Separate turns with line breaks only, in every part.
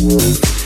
Música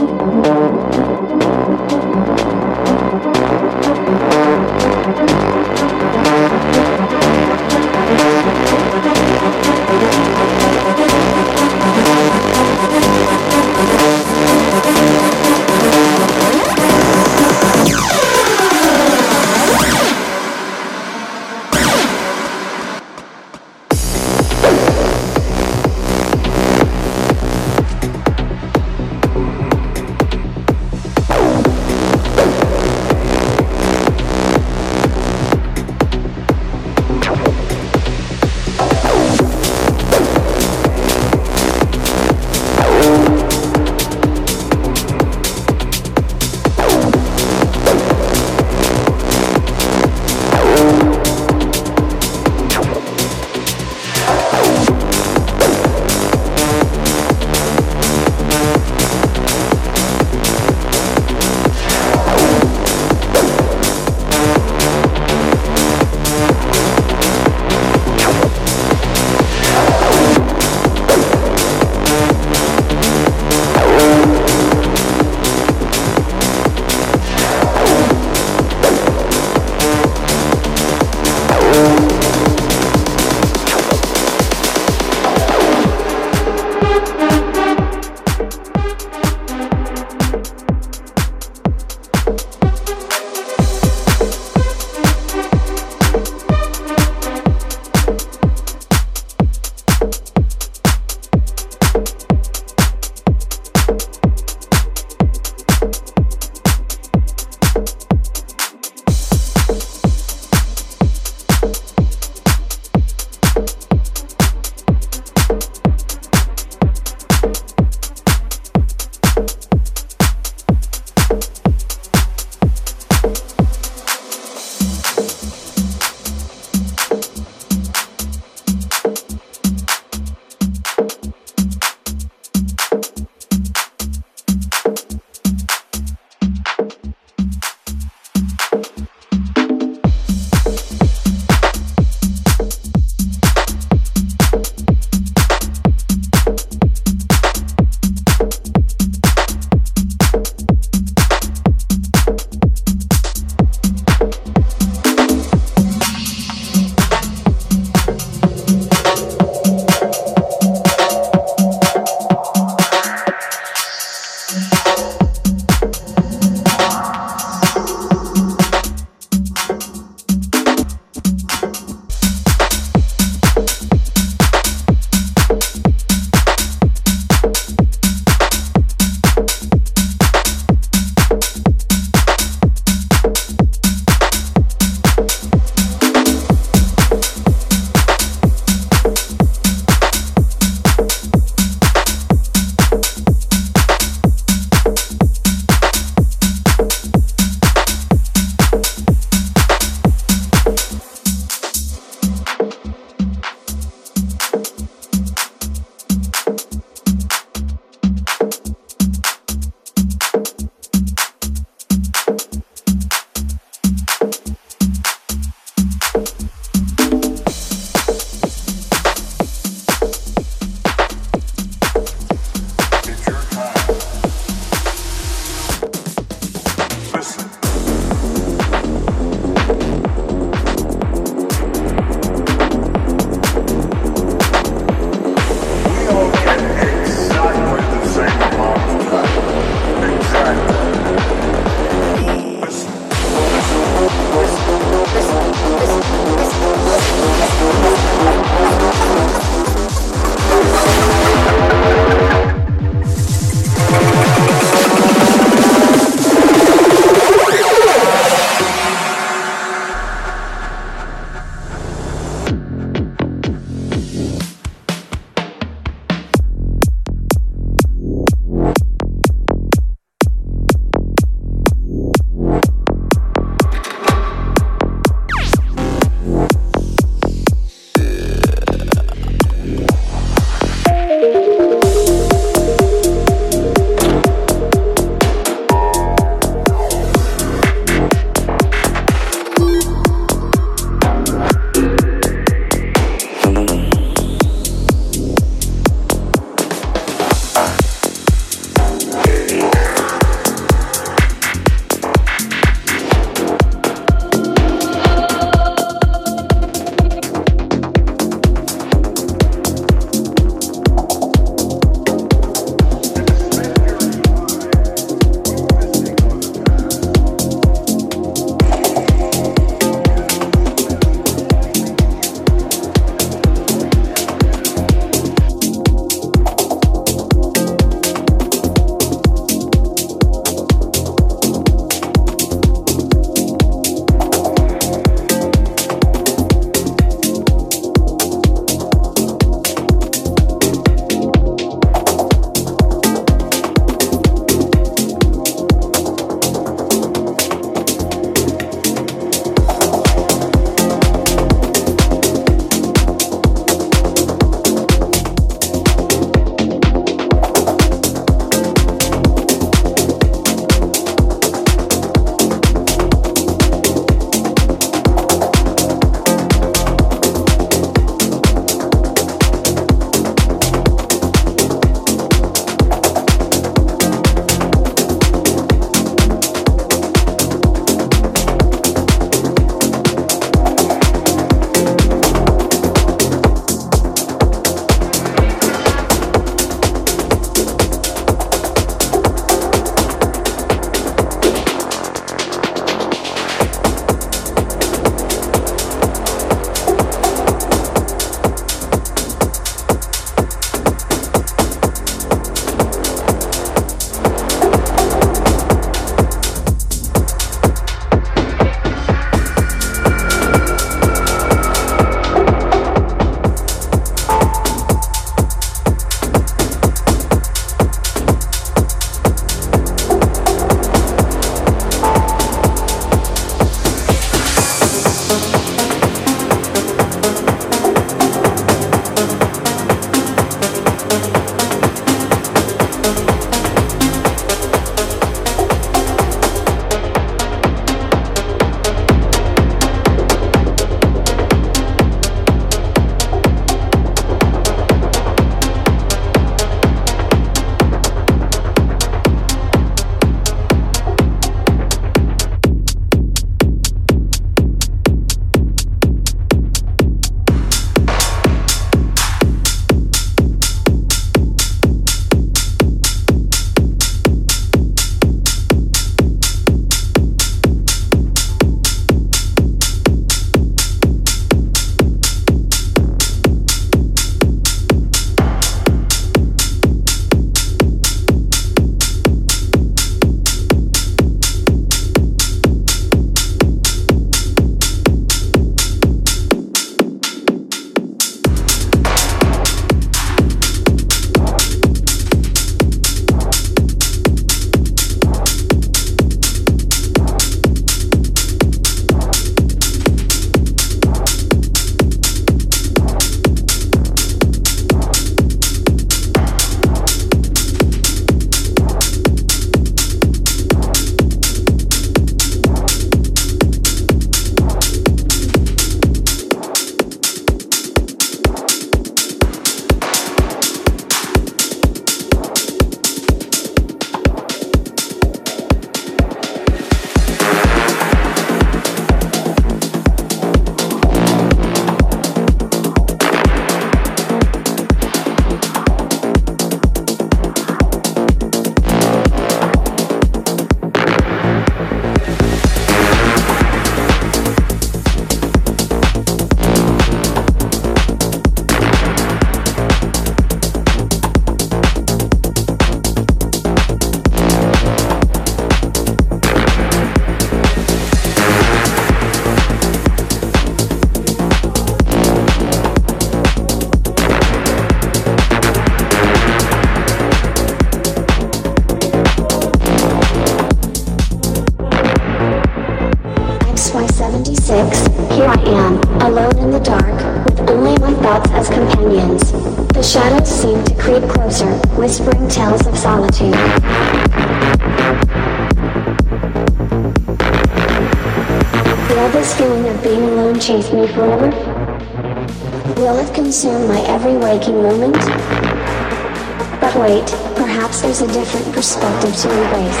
Perhaps there's a different perspective to embrace.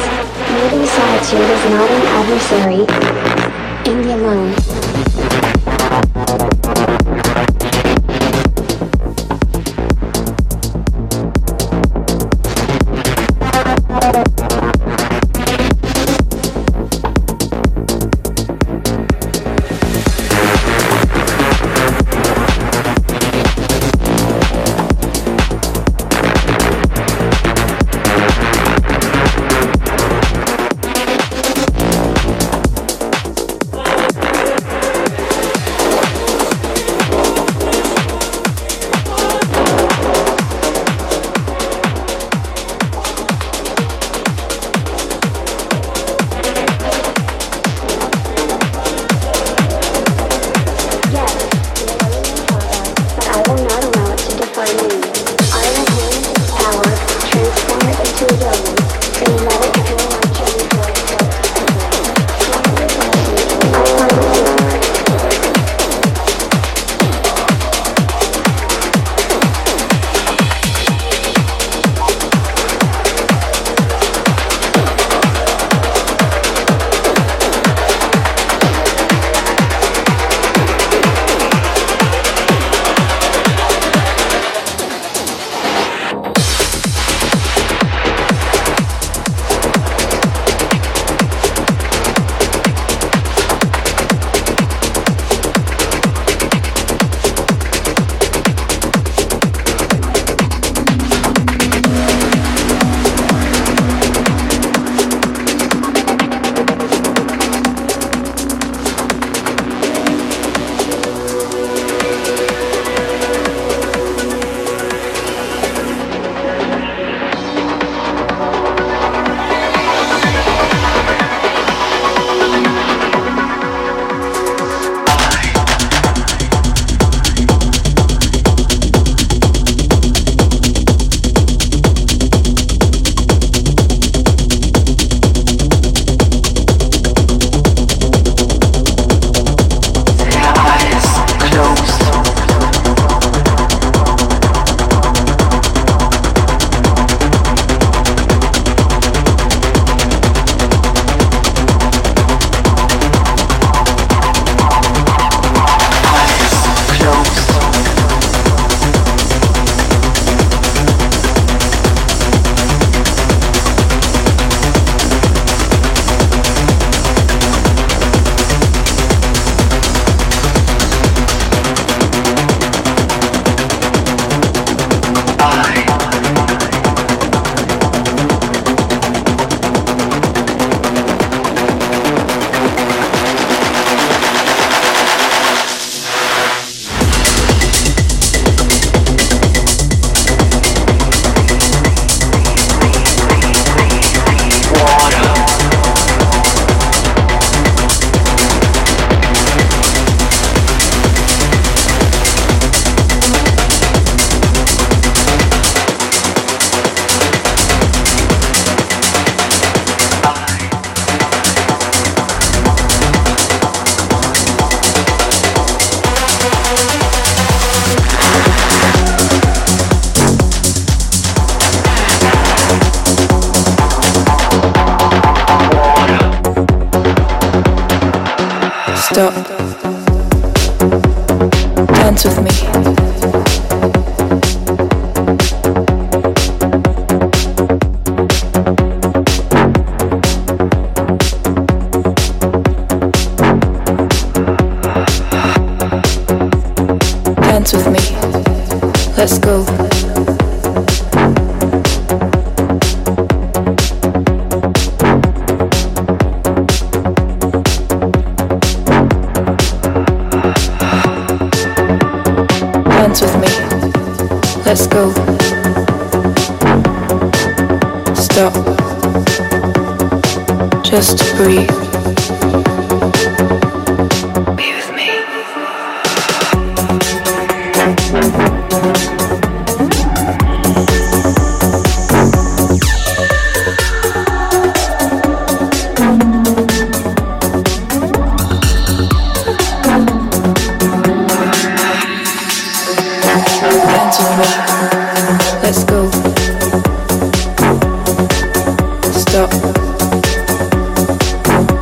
Maybe solitude is not an adversary. In the alone.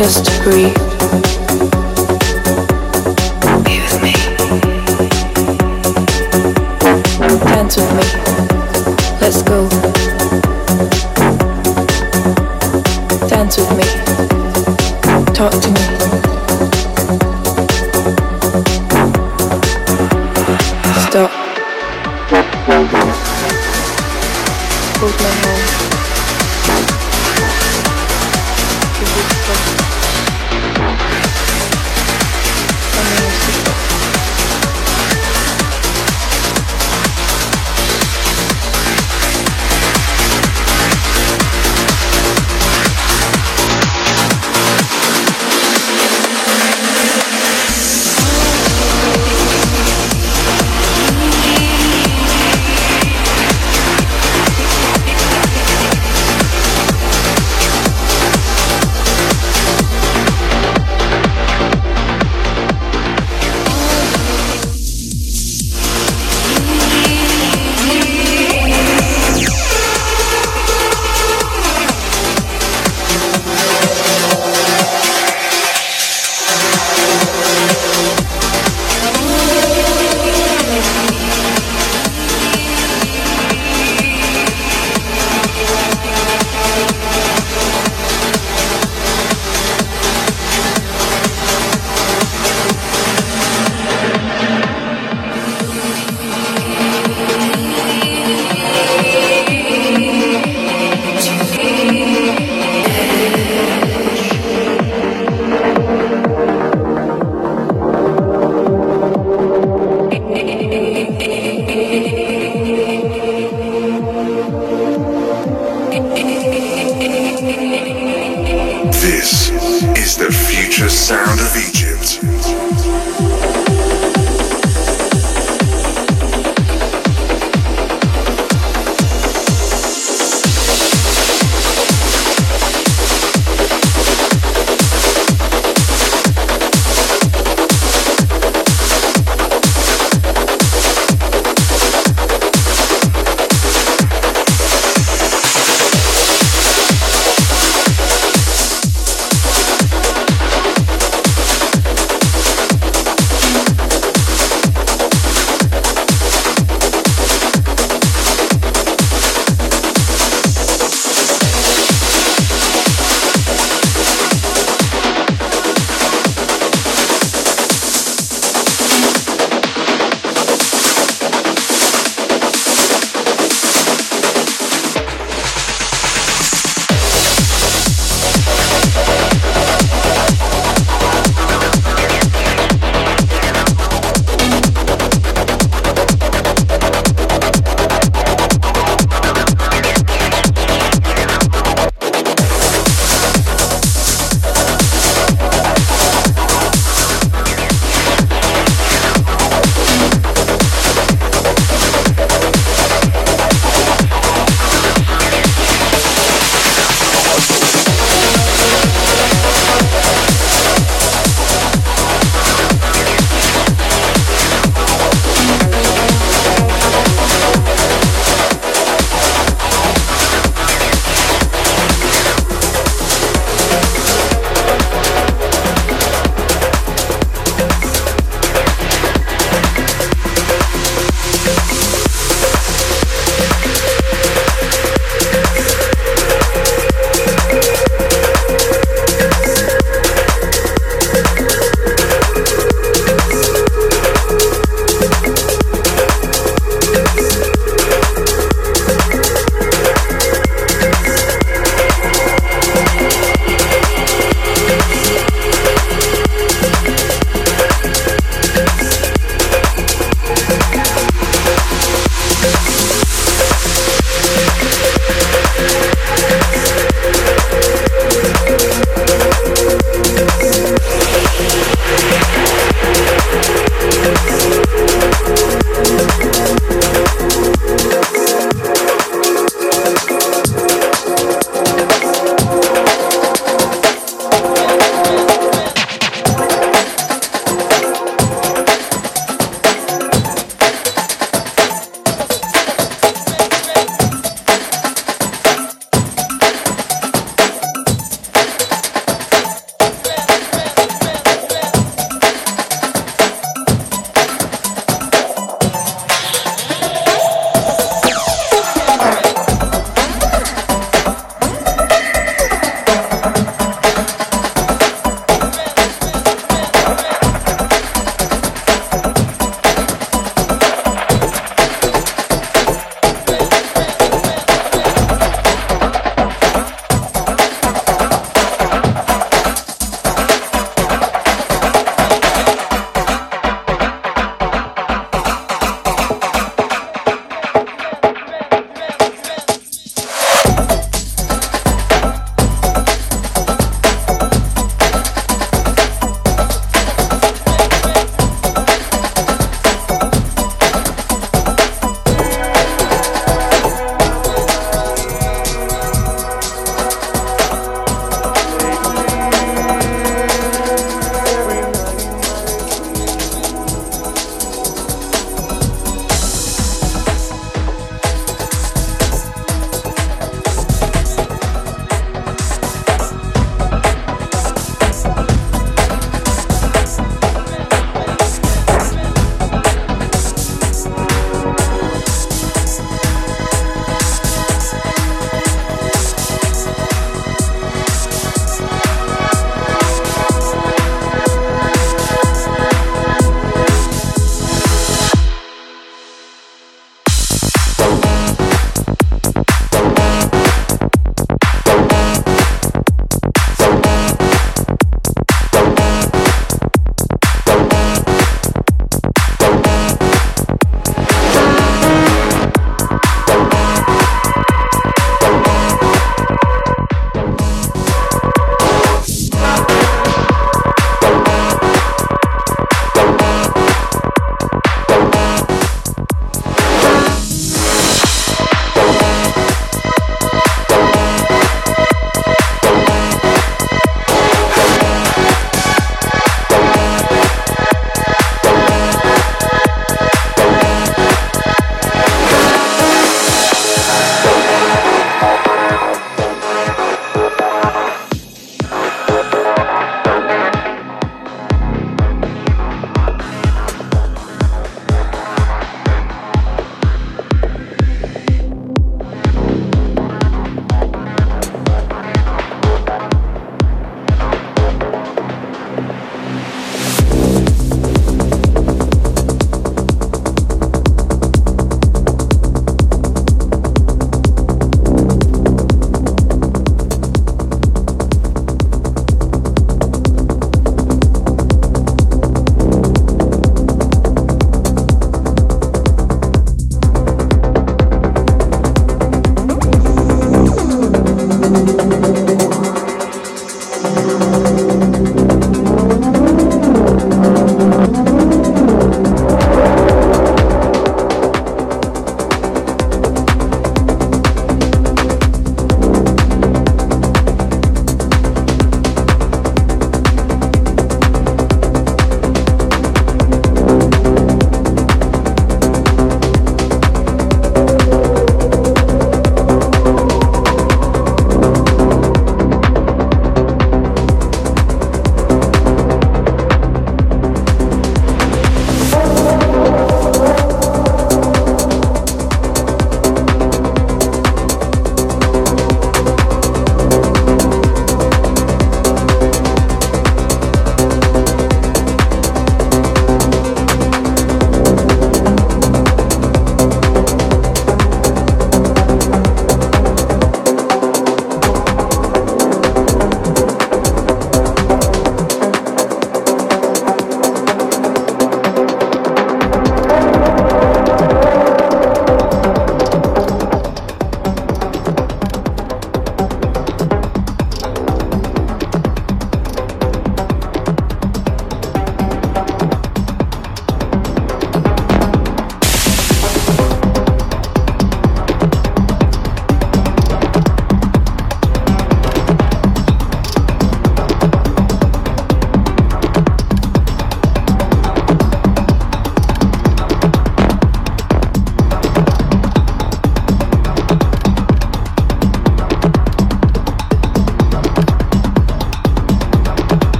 Just breathe. Be with me. Dance with me. Let's go. Dance with me. Talk to me.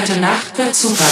Heute Nacht wird super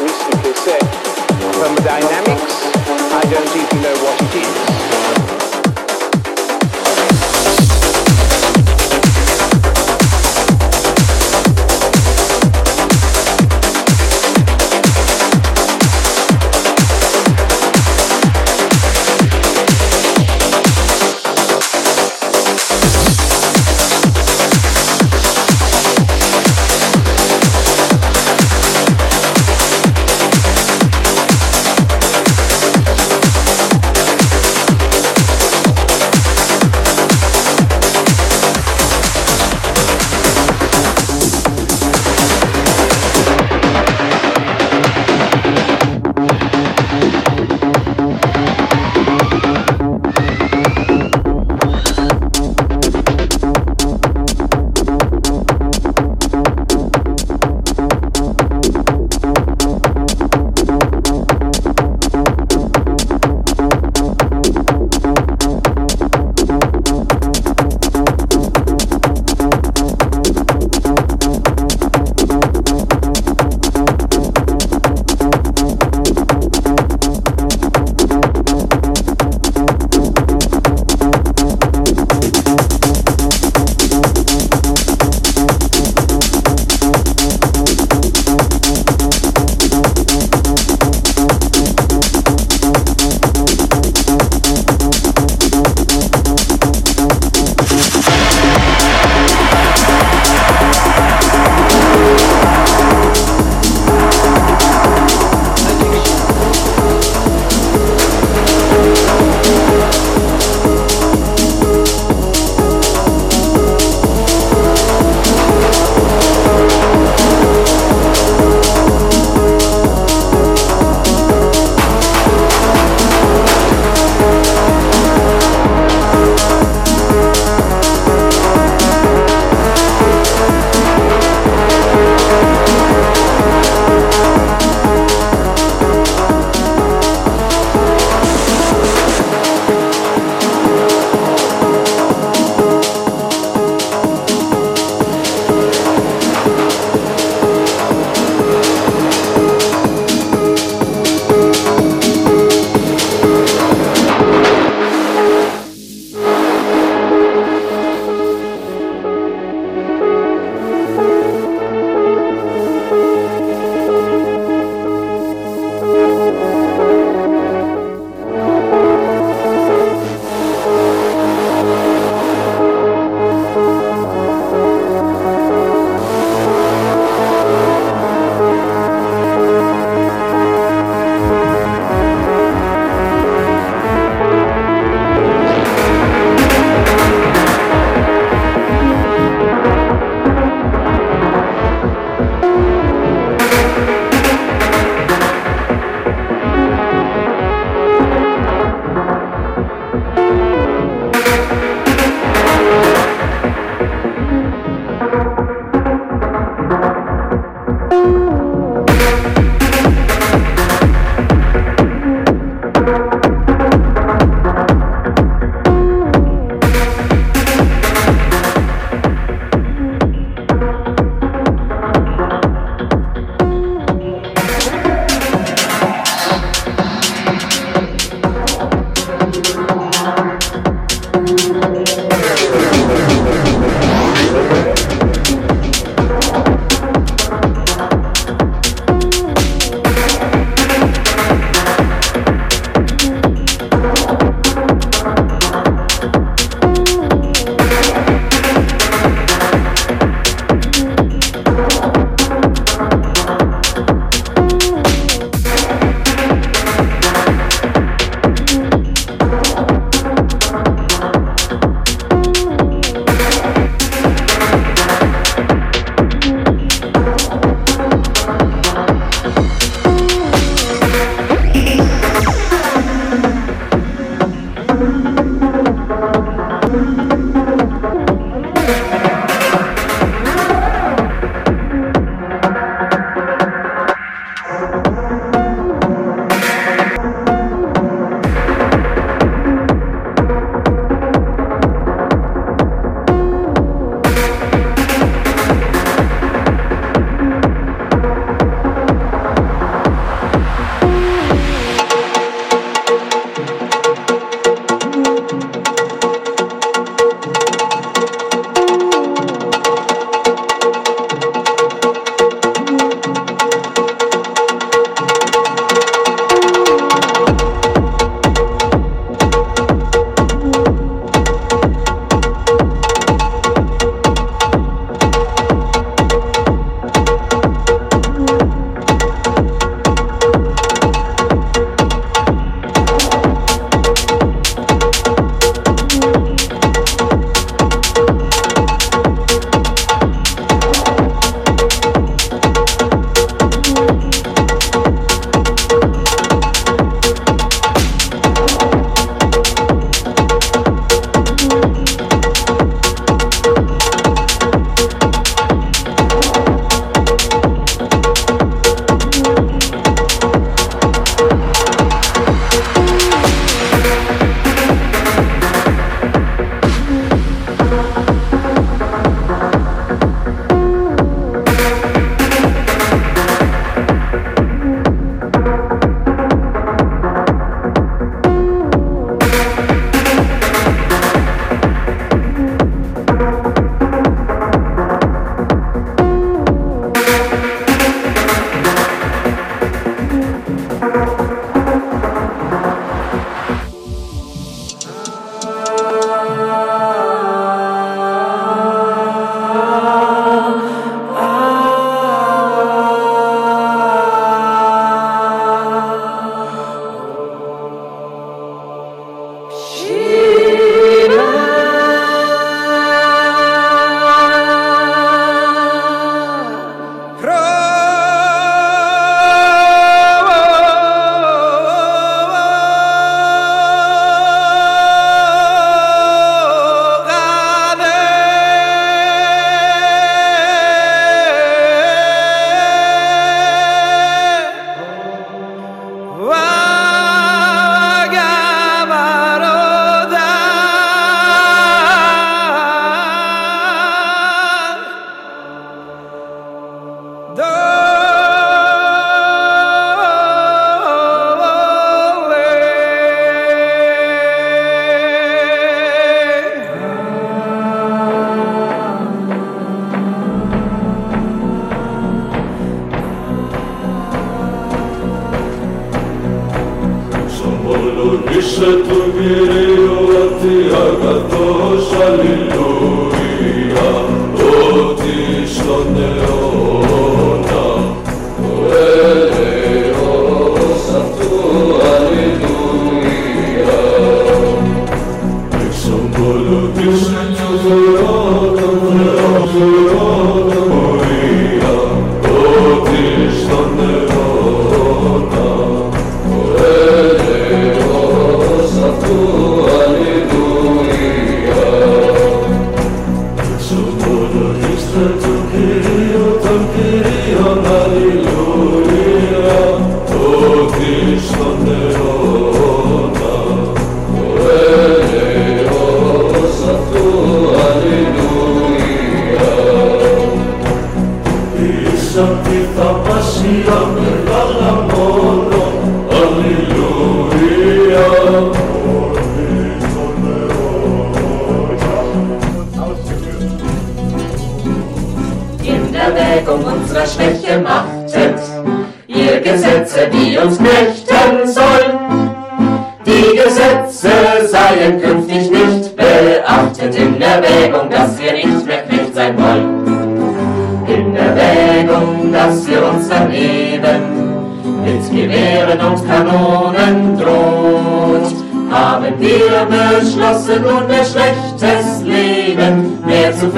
recently said, thermodynamics, I don't even know what it is.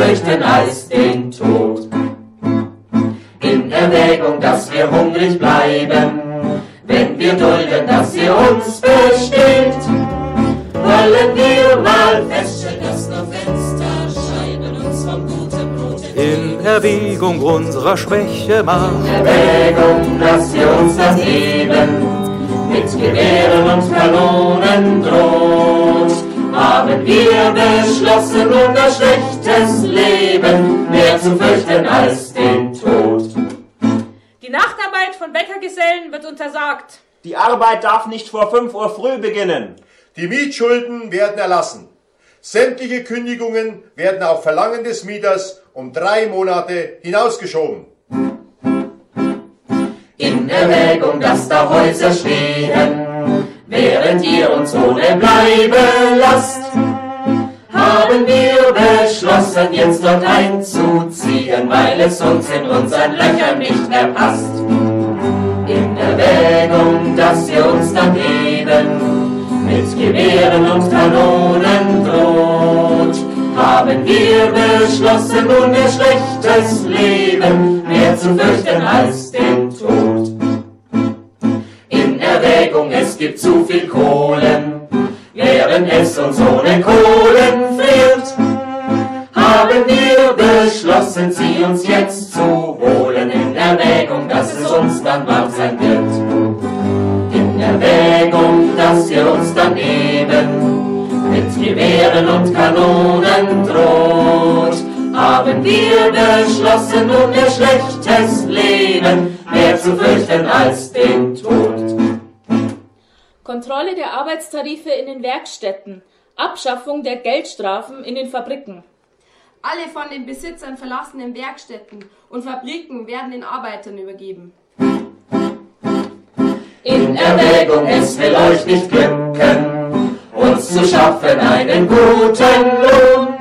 Fürchten als den Tod. In Erwägung, dass wir hungrig bleiben, wenn wir dulden, dass ihr uns bestimmt, wollen wir mal feststellen, dass noch Fensterscheiben uns vom guten Brot
In Erwägung unserer Schwäche macht,
Erwägung, dass wir uns das Leben mit Gewehren und Kanonen droht, haben wir beschlossen, unser schlechtes Leben mehr zu fürchten als den Tod.
Die Nachtarbeit von Bäckergesellen wird untersagt.
Die Arbeit darf nicht vor 5 Uhr früh beginnen.
Die Mietschulden werden erlassen. Sämtliche Kündigungen werden auf Verlangen des Mieters um drei Monate hinausgeschoben.
In Erwägung, dass da Häuser stehen, während ihr uns ohne bleiben lasst, haben wir beschlossen, jetzt dort einzuziehen, weil es uns in unseren Löchern nicht mehr passt. In Erwägung, dass ihr uns daneben mit Gewehren und Kanonen droht, haben wir beschlossen, nun ihr schlechtes Leben mehr zu fürchten als den Tod. Erwägung, es gibt zu viel Kohlen, während es uns ohne Kohlen fehlt, haben wir beschlossen, sie uns jetzt zu holen, in Erwägung, dass es uns dann wahr sein wird. In Erwägung, dass ihr uns dann eben mit Gewehren und Kanonen droht, haben wir beschlossen, nun ihr schlechtes Leben mehr zu fürchten als den Tod.
Kontrolle der Arbeitstarife in den Werkstätten. Abschaffung der Geldstrafen in den Fabriken.
Alle von den Besitzern verlassenen Werkstätten und Fabriken werden den Arbeitern übergeben.
In Erwägung, es will euch nicht glücken, uns zu schaffen einen guten Lohn.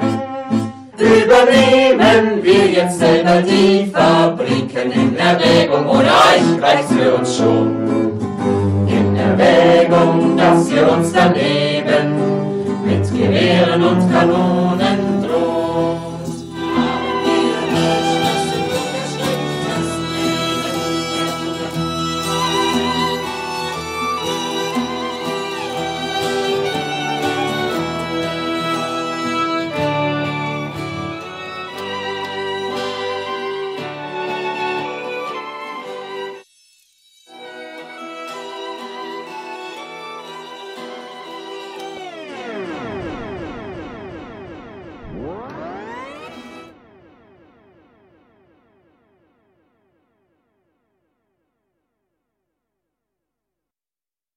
Übernehmen wir jetzt selber die Fabriken in Erwägung, ohne euch reicht's für uns schon. Erwägung, dass wir uns daneben mit Gewehren und Kanonen